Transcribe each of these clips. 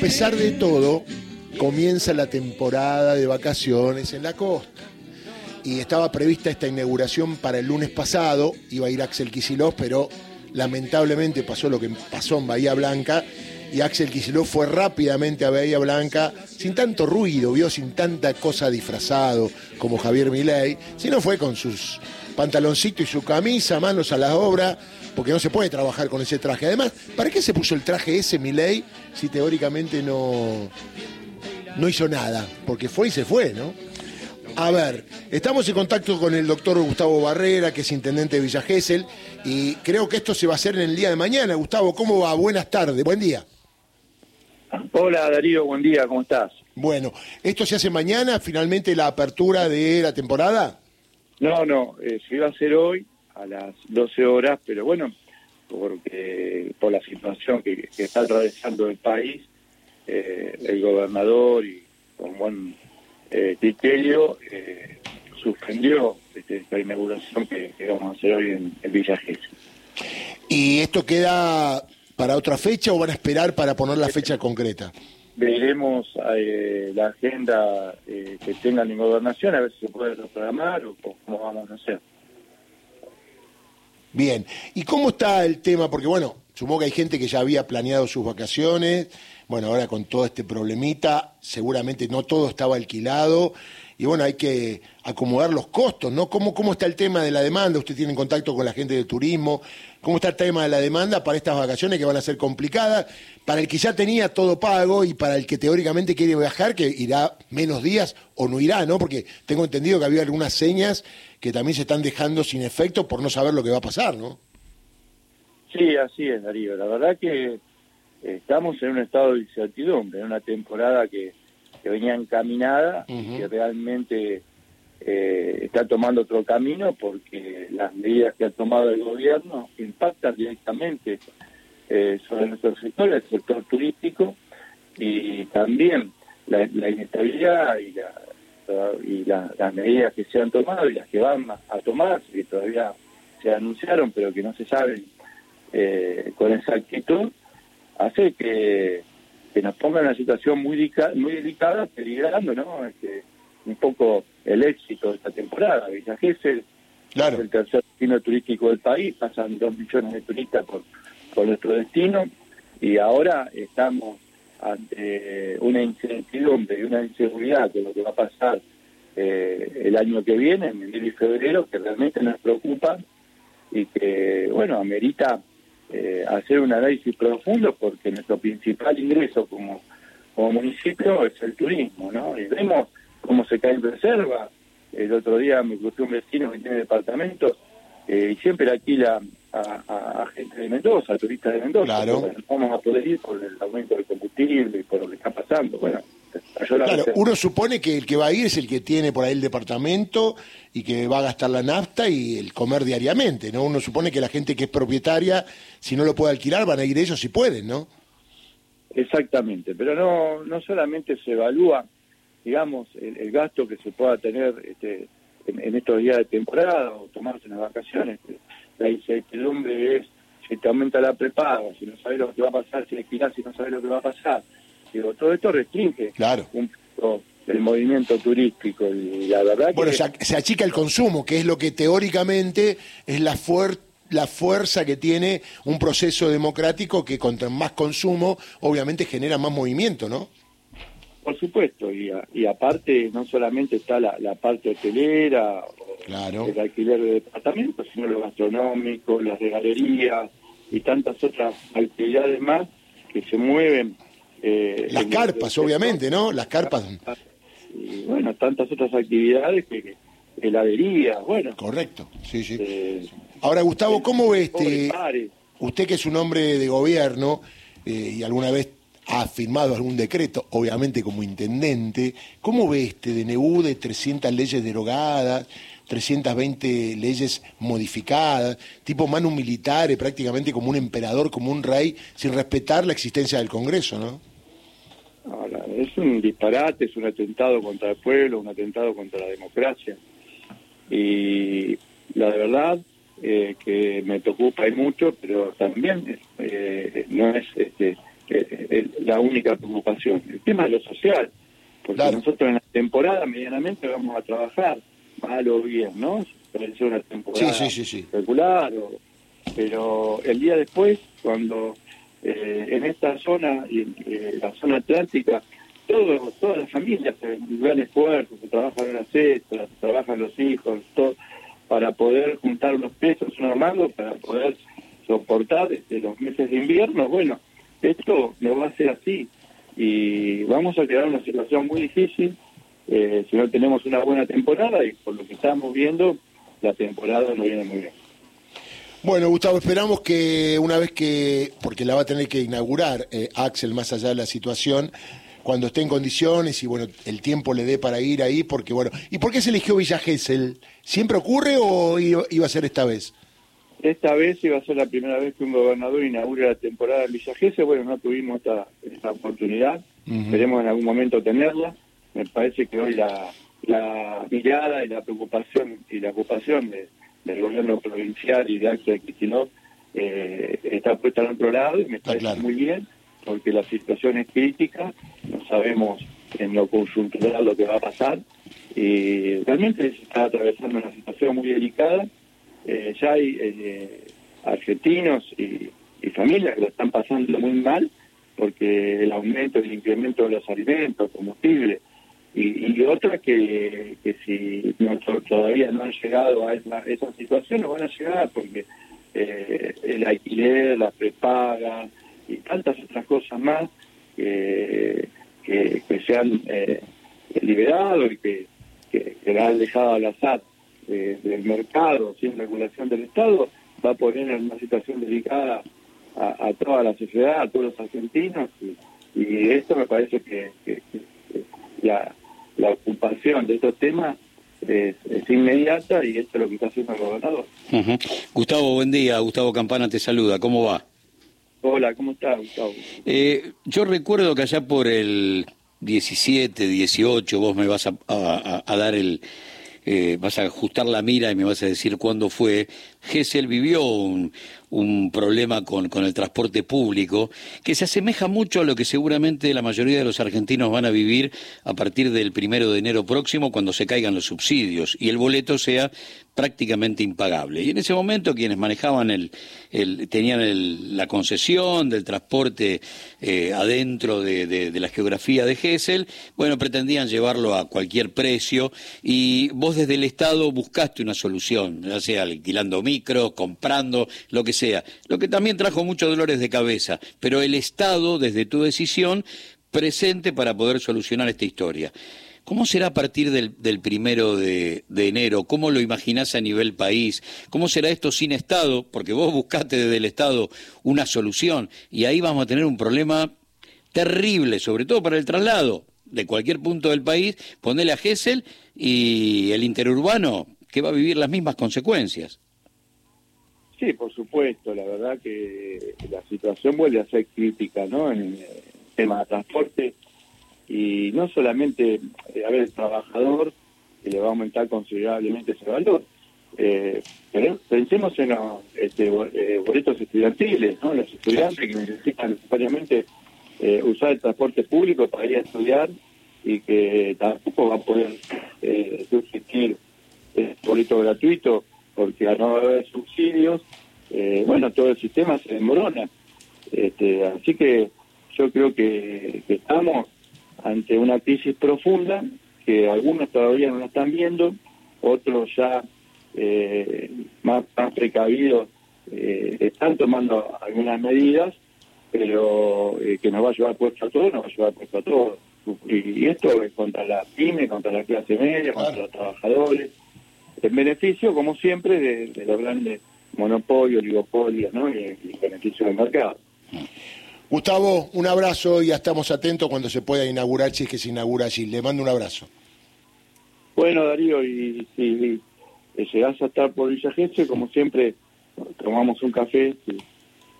pesar de todo, comienza la temporada de vacaciones en la costa. Y estaba prevista esta inauguración para el lunes pasado, iba a ir Axel Kicillof, pero lamentablemente pasó lo que pasó en Bahía Blanca y Axel Kicillof fue rápidamente a Bahía Blanca sin tanto ruido, vio sin tanta cosa disfrazado como Javier Milei, sino fue con sus pantaloncitos y su camisa, manos a la obra, porque no se puede trabajar con ese traje. Además, ¿para qué se puso el traje ese Milei si teóricamente no, no hizo nada? Porque fue y se fue, ¿no? A ver, estamos en contacto con el doctor Gustavo Barrera, que es intendente de Villa Gesell, y creo que esto se va a hacer en el día de mañana. Gustavo, ¿cómo va? Buenas tardes, buen día. Hola Darío, buen día, ¿cómo estás? Bueno, ¿esto se hace mañana, finalmente la apertura de la temporada? No, no, eh, se iba a hacer hoy a las 12 horas, pero bueno, porque por la situación que, está atravesando el país, eh, el gobernador y con buen eh, criterio suspendió este, esta inauguración que, vamos a hacer hoy en, el Villa Gesell. ¿Y esto queda para otra fecha o van a esperar para poner la fecha concreta? Veremos eh, la agenda eh, que tenga la gobernación, a ver si se puede reprogramar o, cómo vamos a hacer. Bien, ¿y cómo está el tema? Porque bueno, supongo que hay gente que ya había planeado sus vacaciones, bueno, ahora con todo este problemita, seguramente no todo estaba alquilado y bueno, hay que acomodar los costos, ¿no? ¿Cómo, ¿Cómo está el tema de la demanda? Usted tiene contacto con la gente de turismo. ¿Cómo está el tema de la demanda para estas vacaciones que van a ser complicadas? Para el que ya tenía todo pago y para el que teóricamente quiere viajar, que irá menos días o no irá, ¿no? Porque tengo entendido que había algunas señas que también se están dejando sin efecto por no saber lo que va a pasar, ¿no? Sí, así es, Darío. La verdad que estamos en un estado de incertidumbre, en una temporada que que venía encaminada y que realmente eh, está tomando otro camino porque las medidas que ha tomado el gobierno impactan directamente eh, sobre nuestro sector, el sector turístico, y también la, inestabilidad y, y las medidas que se han tomado y las que van a, tomar, que todavía se anunciaron pero que no se saben eh, con exactitud, hace que que nos ponga en una situación muy, muy delicada, peligrando ¿no? Este, un poco el éxito de esta temporada. Villa Gesell es el tercer destino turístico del país, pasan dos millones de turistas por, por nuestro destino y ahora estamos ante una incertidumbre y una inseguridad de lo que va a pasar eh, el año que viene, en enero y febrero, que realmente nos preocupa y que, bueno, amerita eh, hacer un análisis profundo porque nuestro principal ingreso como, como municipio es el turismo, ¿no? Y vemos cómo se cae en reserva. El otro día me crucé un vecino que tiene departamentos eh, y siempre alquila a, a, gente de Mendoza, a turistas de Mendoza. Claro. vamos a poder ir por el aumento del combustible y por lo que está pasando. Bueno, Claro, uno supone que el que va a ir es el que tiene por ahí el departamento y que va a gastar la nafta y el comer diariamente, ¿no? Uno supone que la gente que es propietaria, si no lo puede alquilar, van a ir ellos si pueden, ¿no? Exactamente, pero no, no solamente se evalúa, digamos, el, gasto que se pueda tener este, en, estos días de temporada o tomarse las vacaciones. La incertidumbre es si te aumenta la prepaga, si no sabes lo que va a pasar, si alquilas, si no sabes lo que va a pasar Digo, todo esto restringe claro. un el movimiento turístico y la verdad bueno, se, achica el consumo, que es lo que teóricamente es la la fuerza que tiene un proceso democrático que contra más consumo obviamente genera más movimiento, ¿no? Por supuesto, y, y aparte no solamente está la, parte hotelera, claro. el alquiler de departamentos, sino lo gastronómico, las regalerías y tantas otras actividades más que se mueven eh, Las carpas, obviamente, ¿no? Las carpas. Y bueno, tantas otras actividades que, heladería, bueno. Correcto, sí, sí. Eh, Ahora, Gustavo, ¿cómo ve este? Usted que es un hombre de gobierno eh, y alguna vez ha firmado algún decreto, obviamente como intendente, ¿cómo ve este DNU de 300 leyes derogadas, 320 leyes modificadas, tipo manu militare, prácticamente como un emperador, como un rey, sin respetar la existencia del Congreso, ¿no? Es un disparate, es un atentado contra el pueblo, un atentado contra la democracia. Y la verdad eh, que me preocupa y mucho, pero también eh, no es este, eh, la única preocupación. El tema de lo social, porque nosotros en la temporada medianamente vamos a trabajar, mal o bien, ¿no? Puede ser una temporada regular, pero el día después, cuando eh, en esta zona, y en la zona atlántica, todo, todas las familias se gran esfuerzo, se trabajan las cestas, se trabajan los hijos, todo, para poder juntar los pesos normales, para poder soportar este, los meses de invierno. Bueno, esto no va a ser así y vamos a en una situación muy difícil eh, si no tenemos una buena temporada y por lo que estamos viendo, la temporada no viene muy bien. Bueno, Gustavo, esperamos que una vez que, porque la va a tener que inaugurar eh, Axel más allá de la situación, cuando esté en condiciones y bueno, el tiempo le dé para ir ahí, porque bueno, ¿y por qué se eligió Villa Gesell? ¿Siempre ocurre o iba a ser esta vez? Esta vez iba a ser la primera vez que un gobernador inaugure la temporada en Villa Gesell, bueno, no tuvimos esta, esta oportunidad, esperemos en algún momento tenerla, me parece que hoy la, la mirada y la preocupación y la ocupación del gobierno provincial y de Axel Kicillof eh, está puesta al otro lado y me parece muy bien porque la situación es crítica, no sabemos en lo conjuntural lo que va a pasar y realmente se está atravesando una situación muy delicada. Eh, ya hay eh, argentinos y, familias que lo están pasando muy mal porque el aumento, el incremento de los alimentos, combustible, y, y otras que, que si no, todavía no han llegado a esa, esa situación, no van a llegar porque eh, el alquiler, la prepaga, y tantas otras cosas más que, que, se han eh, liberado y que, que, han dejado al azar del mercado sin regulación del Estado, va a poner en una situación delicada a, toda la sociedad, a todos los argentinos, y, esto me parece que, la, la, ocupación de estos temas es, inmediata y esto es lo que está haciendo el gobernador. Gustavo, buen día. Gustavo Campana te saluda. ¿Cómo va? Hola, ¿cómo estás, Gustavo? Eh, yo recuerdo que allá por el 17, 18, vos me vas a, dar el... Eh, vas a ajustar la mira y me vas a decir cuándo fue. Gessel vivió un, un problema con, con, el transporte público que se asemeja mucho a lo que seguramente la mayoría de los argentinos van a vivir a partir del primero de enero próximo cuando se caigan los subsidios y el boleto sea prácticamente impagable. Y en ese momento quienes manejaban el, el tenían el, la concesión del transporte eh, adentro de, de, la geografía de Gessel, bueno, pretendían llevarlo a cualquier precio y vos desde el Estado buscaste una solución, ya sea alquilando micro, comprando, lo que sea, lo que también trajo muchos dolores de cabeza, pero el Estado, desde tu decisión, presente para poder solucionar esta historia. ¿Cómo será a partir del, primero de, enero? ¿Cómo lo imaginás a nivel país? ¿Cómo será esto sin Estado? Porque vos buscaste desde el Estado una solución y ahí vamos a tener un problema terrible, sobre todo para el traslado de cualquier punto del país, ponerle a Gessel y el interurbano que va a vivir las mismas consecuencias. Sí, por supuesto, la verdad que la situación vuelve a ser crítica, ¿no? En el tema de transporte y no solamente, eh, a ver, el trabajador que le va a aumentar considerablemente ese valor, eh, pensemos en los este, eh, boletos estudiantiles, ¿no? Los estudiantes que necesitan necesariamente usar el transporte público para ir a estudiar y que tampoco va a poder eh, subsistir el boleto gratuito porque al no haber subsidios, eh, bueno, todo el sistema se desmorona. Este, así que yo creo que, estamos ante una crisis profunda que algunos todavía no la están viendo, otros ya eh, más, precavidos eh, están tomando algunas medidas, pero que nos va a llevar puesto a todos, nos va a llevar puesto a todos. Y, esto es contra la pyme, contra la clase media, contra los trabajadores en beneficio, como siempre, de, los grandes monopolios, oligopolios ¿no? y, y beneficio del mercado. Gustavo, un abrazo y ya estamos atentos cuando se pueda inaugurar, si es que se inaugura allí. Le mando un abrazo. Bueno, Darío, y si llegás a estar por Villa Gesell, como siempre, tomamos un café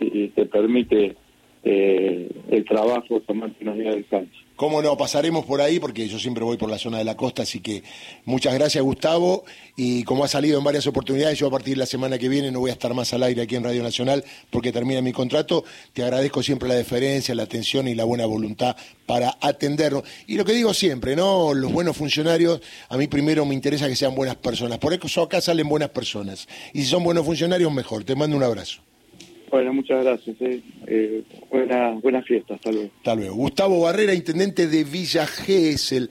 y, te permite eh, el trabajo, tomarte unos días de descanso. Cómo no, pasaremos por ahí porque yo siempre voy por la zona de la costa, así que muchas gracias Gustavo y como ha salido en varias oportunidades, yo a partir de la semana que viene no voy a estar más al aire aquí en Radio Nacional porque termina mi contrato, te agradezco siempre la deferencia, la atención y la buena voluntad para atendernos. Y lo que digo siempre, ¿no? Los buenos funcionarios, a mí primero me interesa que sean buenas personas, por eso acá salen buenas personas. Y si son buenos funcionarios, mejor. Te mando un abrazo. Bueno, muchas gracias. Eh. Eh, buena, buena fiesta. Hasta luego. Hasta luego. Gustavo Barrera, intendente de Villa Gesell.